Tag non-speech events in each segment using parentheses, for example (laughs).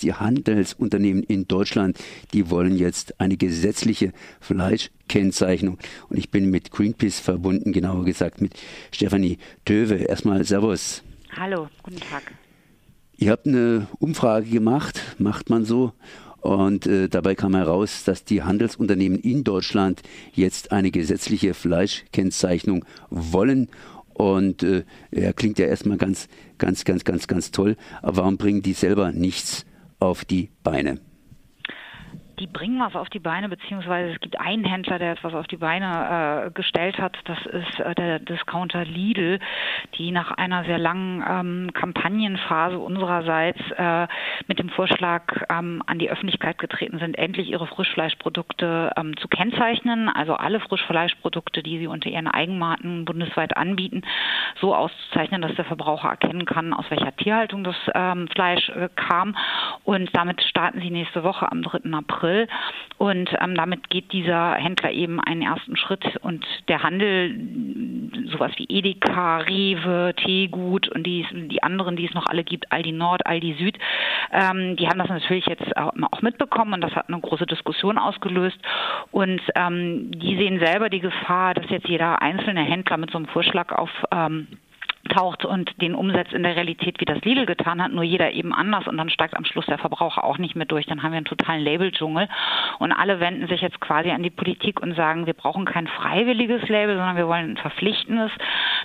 Die Handelsunternehmen in Deutschland, die wollen jetzt eine gesetzliche Fleischkennzeichnung. Und ich bin mit Greenpeace verbunden, genauer gesagt mit Stefanie Töwe. Erstmal Servus. Hallo, guten Tag. Ihr habt eine Umfrage gemacht, macht man so. Und äh, dabei kam heraus, dass die Handelsunternehmen in Deutschland jetzt eine gesetzliche Fleischkennzeichnung wollen. Und äh, er klingt ja erstmal ganz, ganz, ganz, ganz, ganz toll. Aber warum bringen die selber nichts auf die Beine? Die bringen was auf die Beine, beziehungsweise es gibt einen Händler, der etwas auf die Beine äh, gestellt hat. Das ist äh, der Discounter Lidl, die nach einer sehr langen ähm, Kampagnenphase unsererseits äh, mit dem Vorschlag ähm, an die Öffentlichkeit getreten sind, endlich ihre Frischfleischprodukte ähm, zu kennzeichnen, also alle Frischfleischprodukte, die sie unter ihren Eigenmarken bundesweit anbieten, so auszuzeichnen, dass der Verbraucher erkennen kann, aus welcher Tierhaltung das ähm, Fleisch äh, kam. Und damit starten sie nächste Woche am 3. April April. Und ähm, damit geht dieser Händler eben einen ersten Schritt und der Handel, sowas wie Edeka, Rewe, Teegut und die, die anderen, die es noch alle gibt, Aldi Nord, Aldi Süd, ähm, die haben das natürlich jetzt auch, mitbekommen und das hat eine große Diskussion ausgelöst. Und ähm, die sehen selber die Gefahr, dass jetzt jeder einzelne Händler mit so einem Vorschlag auf ähm, taucht und den umsetzt in der Realität, wie das Lidl getan hat, nur jeder eben anders und dann steigt am Schluss der Verbraucher auch nicht mehr durch. Dann haben wir einen totalen Labeldschungel und alle wenden sich jetzt quasi an die Politik und sagen, wir brauchen kein freiwilliges Label, sondern wir wollen ein verpflichtendes,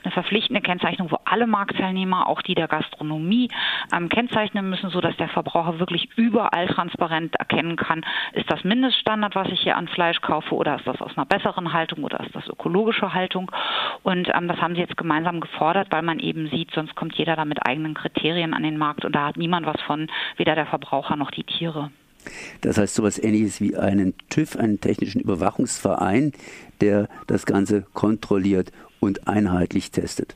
eine verpflichtende Kennzeichnung, wo alle Marktteilnehmer, auch die der Gastronomie, ähm, kennzeichnen müssen, so dass der Verbraucher wirklich überall transparent erkennen kann, ist das Mindeststandard, was ich hier an Fleisch kaufe oder ist das aus einer besseren Haltung oder ist das ökologische Haltung und ähm, das haben sie jetzt gemeinsam gefordert, weil man eben sieht, sonst kommt jeder da mit eigenen Kriterien an den Markt und da hat niemand was von, weder der Verbraucher noch die Tiere. Das heißt so etwas ähnliches wie einen TÜV, einen technischen Überwachungsverein, der das Ganze kontrolliert und einheitlich testet.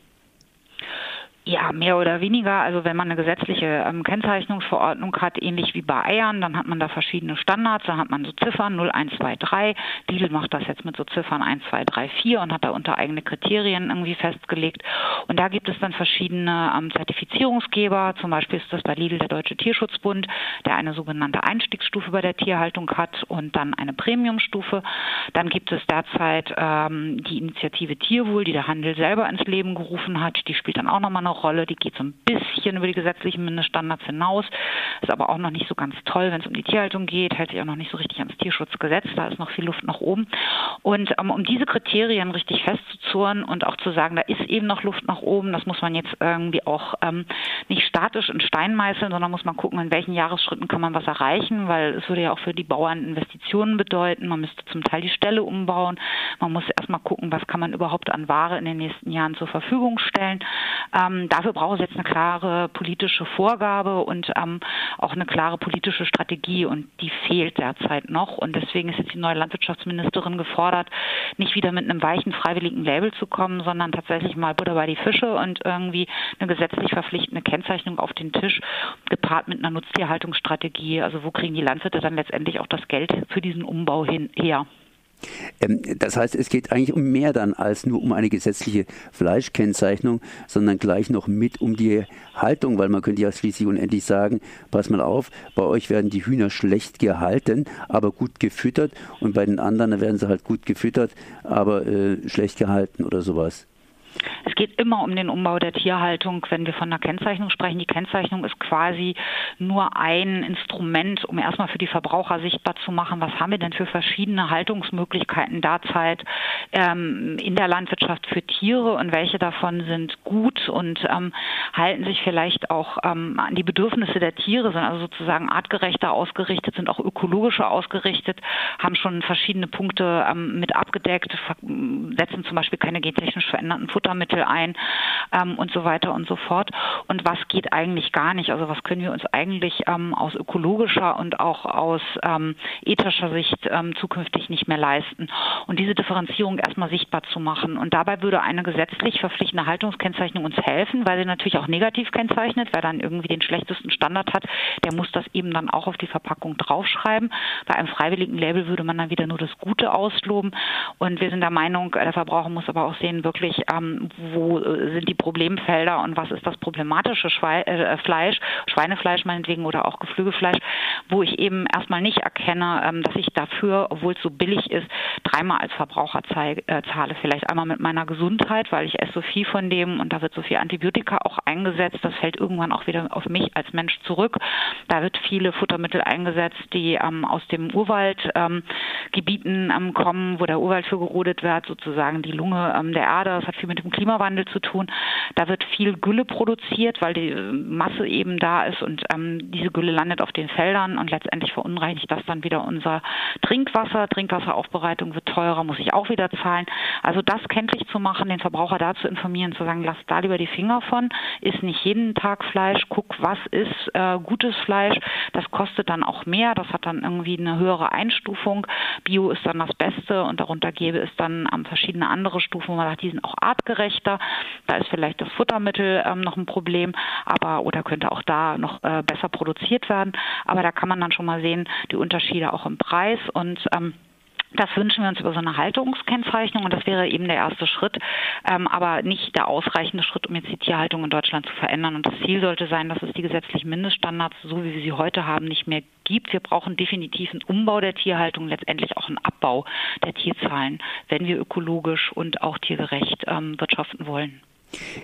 Ja, mehr oder weniger. Also wenn man eine gesetzliche ähm, Kennzeichnungsverordnung hat, ähnlich wie bei Eiern, dann hat man da verschiedene Standards. Da hat man so Ziffern 0, 1, 2, 3. Lidl macht das jetzt mit so Ziffern 1, 2, 3, 4 und hat da unter eigene Kriterien irgendwie festgelegt. Und da gibt es dann verschiedene ähm, Zertifizierungsgeber. Zum Beispiel ist das bei Lidl der Deutsche Tierschutzbund, der eine sogenannte Einstiegsstufe bei der Tierhaltung hat und dann eine Premiumstufe. Dann gibt es derzeit ähm, die Initiative Tierwohl, die der Handel selber ins Leben gerufen hat. Die spielt dann auch nochmal eine Rolle. Die geht so ein bisschen über die gesetzlichen Mindeststandards hinaus, ist aber auch noch nicht so ganz toll, wenn es um die Tierhaltung geht, hält sich auch noch nicht so richtig ans Tierschutzgesetz. Da ist noch viel Luft nach oben. Und ähm, um diese Kriterien richtig festzuzurren und auch zu sagen, da ist eben noch Luft nach oben, das muss man jetzt irgendwie auch ähm, nicht statisch in Stein meißeln, sondern muss man gucken, in welchen Jahresschritten kann man was erreichen, weil es würde ja auch für die Bauern Investitionen bedeuten. Man müsste zum Teil die Stelle umbauen. Man muss erstmal gucken, was kann man überhaupt an Ware in den nächsten Jahren zur Verfügung stellen. Ähm, dafür braucht es jetzt eine klare politische Vorgabe und ähm, auch eine klare politische Strategie und die fehlt derzeit noch. Und deswegen ist jetzt die neue Landwirtschaftsministerin gefordert, nicht wieder mit einem weichen freiwilligen Label zu kommen, sondern tatsächlich mal Butter bei die Fische und irgendwie eine gesetzlich verpflichtende Kennzeichnung auf den Tisch, gepaart mit einer Nutztierhaltungsstrategie. Also wo kriegen die Landwirte dann letztendlich auch das Geld für diesen Umbau hin her? Ähm, das heißt, es geht eigentlich um mehr dann als nur um eine gesetzliche Fleischkennzeichnung, sondern gleich noch mit um die Haltung, weil man könnte ja schließlich unendlich sagen, pass mal auf, bei euch werden die Hühner schlecht gehalten, aber gut gefüttert und bei den anderen werden sie halt gut gefüttert, aber äh, schlecht gehalten oder sowas. Es geht immer um den Umbau der Tierhaltung, wenn wir von einer Kennzeichnung sprechen. Die Kennzeichnung ist quasi nur ein Instrument, um erstmal für die Verbraucher sichtbar zu machen, was haben wir denn für verschiedene Haltungsmöglichkeiten derzeit ähm, in der Landwirtschaft für Tiere und welche davon sind gut und ähm, halten sich vielleicht auch ähm, an die Bedürfnisse der Tiere, sind also sozusagen artgerechter ausgerichtet, sind auch ökologischer ausgerichtet, haben schon verschiedene Punkte ähm, mit abgedeckt, setzen zum Beispiel keine gentechnisch veränderten Futter Futtermittel ein ähm, und so weiter und so fort. Und was geht eigentlich gar nicht? Also was können wir uns eigentlich ähm, aus ökologischer und auch aus ähm, ethischer Sicht ähm, zukünftig nicht mehr leisten? Und diese Differenzierung erstmal sichtbar zu machen. Und dabei würde eine gesetzlich verpflichtende Haltungskennzeichnung uns helfen, weil sie natürlich auch negativ kennzeichnet. Wer dann irgendwie den schlechtesten Standard hat, der muss das eben dann auch auf die Verpackung draufschreiben. Bei einem freiwilligen Label würde man dann wieder nur das Gute ausloben. Und wir sind der Meinung, der Verbraucher muss aber auch sehen, wirklich, ähm, ähm, wo äh, sind die Problemfelder und was ist das problematische Schwe äh, Fleisch, Schweinefleisch meinetwegen oder auch Geflügelfleisch, wo ich eben erstmal nicht erkenne, ähm, dass ich dafür, obwohl es so billig ist, dreimal als Verbraucher zahle. Vielleicht einmal mit meiner Gesundheit, weil ich esse so viel von dem und da wird so viel Antibiotika auch eingesetzt. Das fällt irgendwann auch wieder auf mich als Mensch zurück. Da wird viele Futtermittel eingesetzt, die ähm, aus dem Urwaldgebieten ähm, kommen, wo der Urwald für gerodet wird, sozusagen die Lunge ähm, der Erde. Das hat viel mit dem Klimawandel zu tun. Da wird viel Gülle produziert, weil die äh, Masse eben da ist und ähm, diese Gülle landet auf den Feldern und letztendlich verunreinigt das dann wieder unser Trinkwasser. Trinkwasseraufbereitung wird teurer, muss ich auch wieder zahlen. Also das kenntlich zu machen, den Verbraucher dazu informieren, zu sagen, lass da lieber die Finger von, isst nicht jeden Tag Fleisch, guck, was ist äh, gutes Fleisch. Das kostet dann auch mehr, das hat dann irgendwie eine höhere Einstufung. Bio ist dann das Beste und darunter gäbe es dann ähm, verschiedene andere Stufen, wo man sagt, die sind auch artgerechter. Da ist vielleicht das Futtermittel ähm, noch ein Problem, aber oder könnte auch da noch äh, besser produziert werden. Aber da kann man dann schon mal sehen, die Unterschiede auch im Preis und ähm, das wünschen wir uns über so eine Haltungskennzeichnung und das wäre eben der erste Schritt, ähm, aber nicht der ausreichende Schritt, um jetzt die Tierhaltung in Deutschland zu verändern. Und das Ziel sollte sein, dass es die gesetzlichen Mindeststandards, so wie wir sie heute haben, nicht mehr gibt. Wir brauchen definitiv einen Umbau der Tierhaltung, letztendlich auch einen Abbau der Tierzahlen, wenn wir ökologisch und auch tiergerecht ähm, wirtschaften wollen.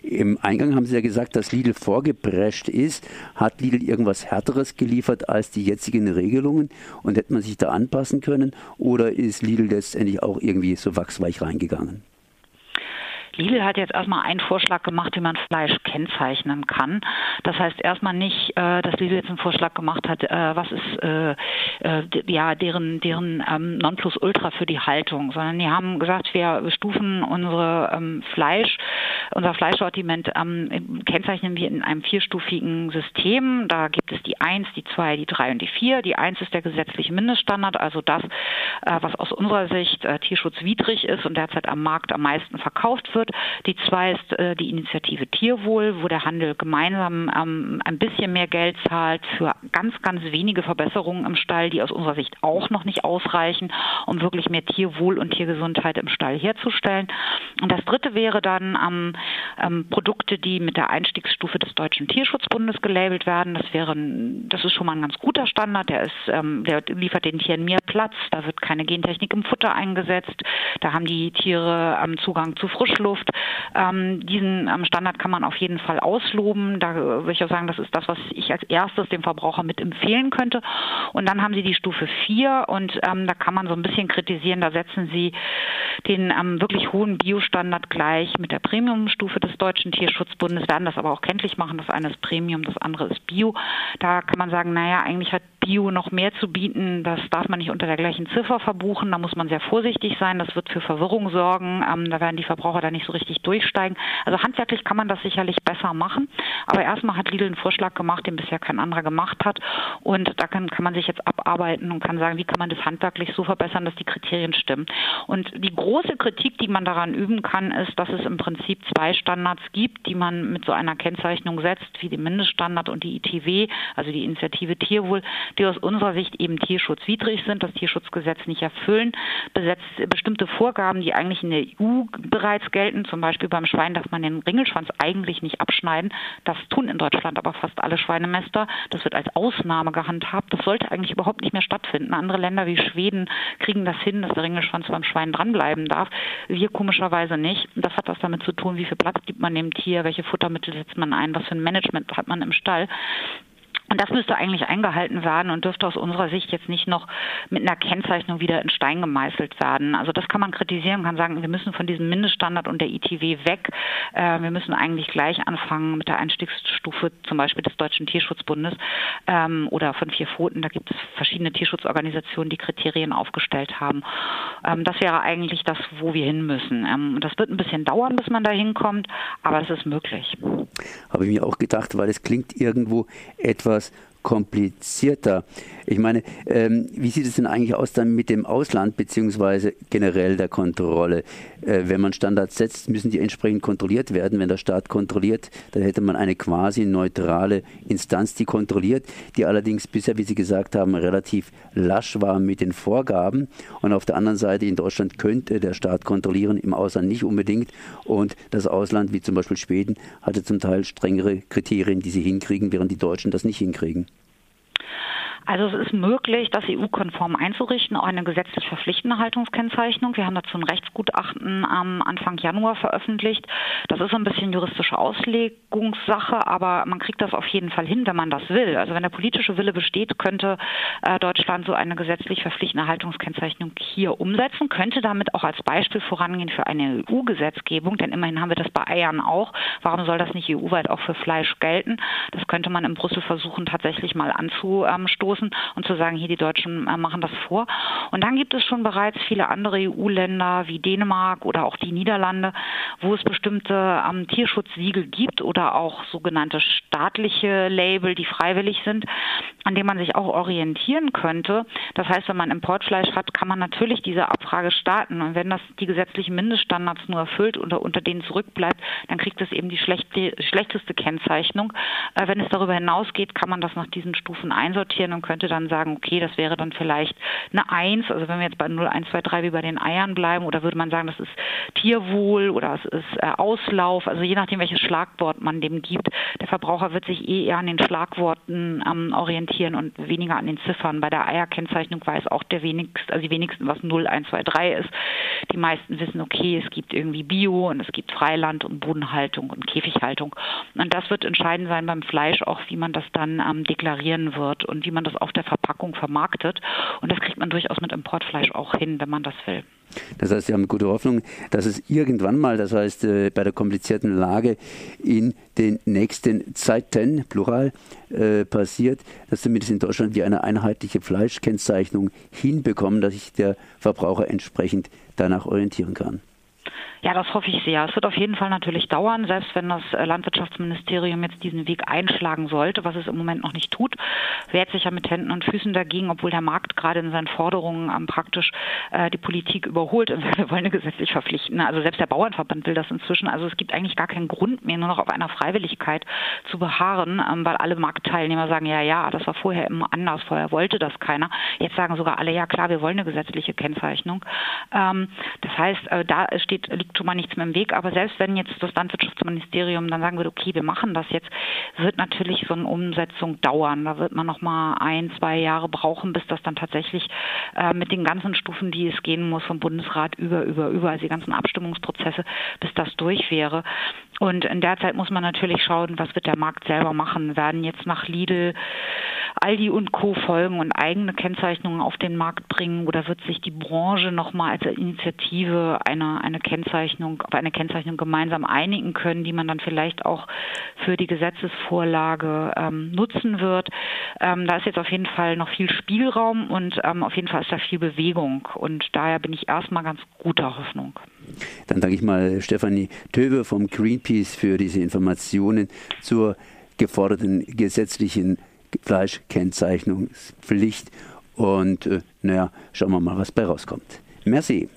Im Eingang haben Sie ja gesagt, dass Lidl vorgeprescht ist. Hat Lidl irgendwas Härteres geliefert als die jetzigen Regelungen und hätte man sich da anpassen können? Oder ist Lidl letztendlich auch irgendwie so wachsweich reingegangen? Lidl hat jetzt erstmal einen Vorschlag gemacht, wie man Fleisch kennzeichnen kann. Das heißt erstmal nicht, äh, dass Lidl jetzt einen Vorschlag gemacht hat, äh, was ist äh, ja deren deren ähm, Nonplusultra für die Haltung, sondern die haben gesagt, wir stufen unsere ähm, Fleisch, unser Fleischsortiment ähm, kennzeichnen wir in einem vierstufigen System. Da gibt es die 1, die 2, die 3 und die 4. Die 1 ist der gesetzliche Mindeststandard, also das, was aus unserer Sicht tierschutzwidrig ist und derzeit am Markt am meisten verkauft wird. Die zwei ist äh, die Initiative Tierwohl, wo der Handel gemeinsam ähm, ein bisschen mehr Geld zahlt für ganz, ganz wenige Verbesserungen im Stall, die aus unserer Sicht auch noch nicht ausreichen, um wirklich mehr Tierwohl und Tiergesundheit im Stall herzustellen. Und das dritte wäre dann ähm, ähm, Produkte, die mit der Einstiegsstufe des Deutschen Tierschutzbundes gelabelt werden. Das wäre, das ist schon mal ein ganz guter Standard. Der ist, ähm, der liefert den Tieren mehr Platz. Da wird keine Gentechnik im Futter eingesetzt. Da haben die Tiere ähm, Zugang zu Frischluft. Zukunft. Ähm, diesen ähm, Standard kann man auf jeden Fall ausloben. Da würde ich auch sagen, das ist das, was ich als erstes dem Verbraucher mit empfehlen könnte. Und dann haben Sie die Stufe 4 und ähm, da kann man so ein bisschen kritisieren. Da setzen Sie den ähm, wirklich hohen Biostandard gleich mit der Premiumstufe des Deutschen Tierschutzbundes, werden das aber auch kenntlich machen. Das eine ist Premium, das andere ist Bio. Da kann man sagen, naja, eigentlich hat Bio noch mehr zu bieten. Das darf man nicht unter der gleichen Ziffer verbuchen. Da muss man sehr vorsichtig sein. Das wird für Verwirrung sorgen. Ähm, da werden die Verbraucher da nicht so richtig durchsteigen. Also handwerklich kann man das sicherlich besser machen. Aber erstmal hat Lidl einen Vorschlag gemacht, den bisher kein anderer gemacht hat. Und da kann, kann man sich jetzt abarbeiten und kann sagen, wie kann man das handwerklich so verbessern, dass die Kriterien stimmen. Und die große Kritik, die man daran üben kann, ist, dass es im Prinzip zwei Standards gibt, die man mit so einer Kennzeichnung setzt, wie den Mindeststandard und die ITW, also die Initiative Tierwohl die aus unserer Sicht eben tierschutzwidrig sind, das Tierschutzgesetz nicht erfüllen, besetzt bestimmte Vorgaben, die eigentlich in der EU bereits gelten. Zum Beispiel beim Schwein darf man den Ringelschwanz eigentlich nicht abschneiden. Das tun in Deutschland aber fast alle Schweinemester. Das wird als Ausnahme gehandhabt. Das sollte eigentlich überhaupt nicht mehr stattfinden. Andere Länder wie Schweden kriegen das hin, dass der Ringelschwanz beim Schwein dranbleiben darf. Wir komischerweise nicht. Das hat was damit zu tun, wie viel Platz gibt man dem Tier, welche Futtermittel setzt man ein, was für ein Management hat man im Stall. Und das müsste eigentlich eingehalten werden und dürfte aus unserer Sicht jetzt nicht noch mit einer Kennzeichnung wieder in Stein gemeißelt werden. Also das kann man kritisieren, kann sagen, wir müssen von diesem Mindeststandard und der ITW weg. Äh, wir müssen eigentlich gleich anfangen mit der Einstiegsstufe zum Beispiel des Deutschen Tierschutzbundes ähm, oder von Vier Pfoten. Da gibt es verschiedene Tierschutzorganisationen, die Kriterien aufgestellt haben. Ähm, das wäre eigentlich das, wo wir hin müssen. Ähm, das wird ein bisschen dauern, bis man da hinkommt, aber es ist möglich. Habe ich mir auch gedacht, weil es klingt irgendwo etwas etwas komplizierter. Ich meine, ähm, wie sieht es denn eigentlich aus dann mit dem Ausland beziehungsweise generell der Kontrolle? Äh, wenn man Standards setzt, müssen die entsprechend kontrolliert werden. Wenn der Staat kontrolliert, dann hätte man eine quasi neutrale Instanz, die kontrolliert, die allerdings bisher, wie Sie gesagt haben, relativ lasch war mit den Vorgaben. Und auf der anderen Seite in Deutschland könnte der Staat kontrollieren, im Ausland nicht unbedingt. Und das Ausland, wie zum Beispiel Schweden, hatte zum Teil strengere Kriterien, die sie hinkriegen, während die Deutschen das nicht hinkriegen. Also es ist möglich, das EU-konform einzurichten, auch eine gesetzlich verpflichtende Haltungskennzeichnung. Wir haben dazu ein Rechtsgutachten am Anfang Januar veröffentlicht. Das ist ein bisschen juristische Auslegungssache, aber man kriegt das auf jeden Fall hin, wenn man das will. Also wenn der politische Wille besteht, könnte äh, Deutschland so eine gesetzlich verpflichtende Haltungskennzeichnung hier umsetzen, könnte damit auch als Beispiel vorangehen für eine EU-Gesetzgebung, denn immerhin haben wir das bei Eiern auch. Warum soll das nicht EU-weit auch für Fleisch gelten? Das könnte man in Brüssel versuchen, tatsächlich mal anzustoßen anzustoßen und zu sagen, hier die Deutschen äh, machen das vor. Und dann gibt es schon bereits viele andere EU-Länder wie Dänemark oder auch die Niederlande, wo es bestimmte ähm, Tierschutzsiegel gibt oder auch sogenannte staatliche Label, die freiwillig sind, an denen man sich auch orientieren könnte. Das heißt, wenn man Importfleisch hat, kann man natürlich diese Abfrage starten. Und wenn das die gesetzlichen Mindeststandards nur erfüllt oder unter denen zurückbleibt, dann kriegt es eben die schlechte, schlechteste Kennzeichnung. Äh, wenn es darüber hinausgeht, kann man das nach diesen Stufen einsortieren und könnte dann sagen, okay, das wäre dann vielleicht eine 1, also wenn wir jetzt bei 0, 1, 2, 3 wie bei den Eiern bleiben, oder würde man sagen, das ist Tierwohl oder es ist äh, Auslauf, also je nachdem, welches Schlagwort man dem gibt. Der Verbraucher wird sich eh eher an den Schlagworten ähm, orientieren und weniger an den Ziffern. Bei der Eierkennzeichnung weiß auch der wenigste, also die wenigsten, was 0, 1, 2, 3 ist. Die meisten wissen, okay, es gibt irgendwie Bio und es gibt Freiland und Bodenhaltung und Käfighaltung. Und das wird entscheidend sein beim Fleisch auch, wie man das dann ähm, deklarieren wird und wie man das auf der Verpackung vermarktet. Und das kriegt man durchaus mit Importfleisch auch hin, wenn man das will. Das heißt, Sie haben gute Hoffnung, dass es irgendwann mal, das heißt äh, bei der komplizierten Lage in den nächsten Zeiten, plural, äh, passiert, dass zumindest in Deutschland wir eine einheitliche Fleischkennzeichnung hinbekommen, dass sich der Verbraucher entsprechend danach orientieren kann. Ja, das hoffe ich sehr. Es wird auf jeden Fall natürlich dauern, selbst wenn das äh, Landwirtschaftsministerium jetzt diesen Weg einschlagen sollte, was es im Moment noch nicht tut, wehrt sich ja mit Händen und Füßen dagegen, obwohl der Markt gerade in seinen Forderungen ähm, praktisch äh, die Politik überholt. (laughs) Wir wollen eine gesetzlich verpflichten. Also selbst der Bauernverband will das inzwischen. Also es gibt eigentlich gar keinen Grund mehr, nur noch auf einer Freiwilligkeit zu beharren, ähm, weil alle Marktteilnehmer sagen, ja, ja, das war vorher immer anders, vorher wollte das keiner. Jetzt sagen sogar alle, ja klar, wir wollen eine gesetzliche Kennzeichnung. Ähm, das heißt, äh, da steht, liegt schon mal nichts mehr im Weg. Aber selbst wenn jetzt das Landwirtschaftsministerium dann sagen würde, okay, wir machen das jetzt, wird natürlich so eine Umsetzung dauern. Da wird man noch mal ein, zwei Jahre brauchen, bis das dann tatsächlich äh, mit den ganzen Stufen, die es gehen muss, vom Bundesrat über, über, über, also die ganzen Abstimmungsprozesse, bis das durch wäre. Und in der Zeit muss man natürlich schauen, was wird der Markt selber machen. Werden jetzt nach Lidl, Aldi und Co. folgen und eigene Kennzeichnungen auf den Markt bringen oder wird sich die Branche nochmal als Initiative eine, eine Kennzeichnung, auf eine Kennzeichnung gemeinsam einigen können, die man dann vielleicht auch für die Gesetzesvorlage ähm, nutzen wird. Ähm, da ist jetzt auf jeden Fall noch viel Spielraum und ähm, auf jeden Fall ist da viel Bewegung und daher bin ich erstmal ganz guter Hoffnung. Dann danke ich mal Stefanie Töwe vom Greenpeace für diese Informationen zur geforderten gesetzlichen Fleischkennzeichnungspflicht. Und äh, naja, schauen wir mal, was bei rauskommt. Merci.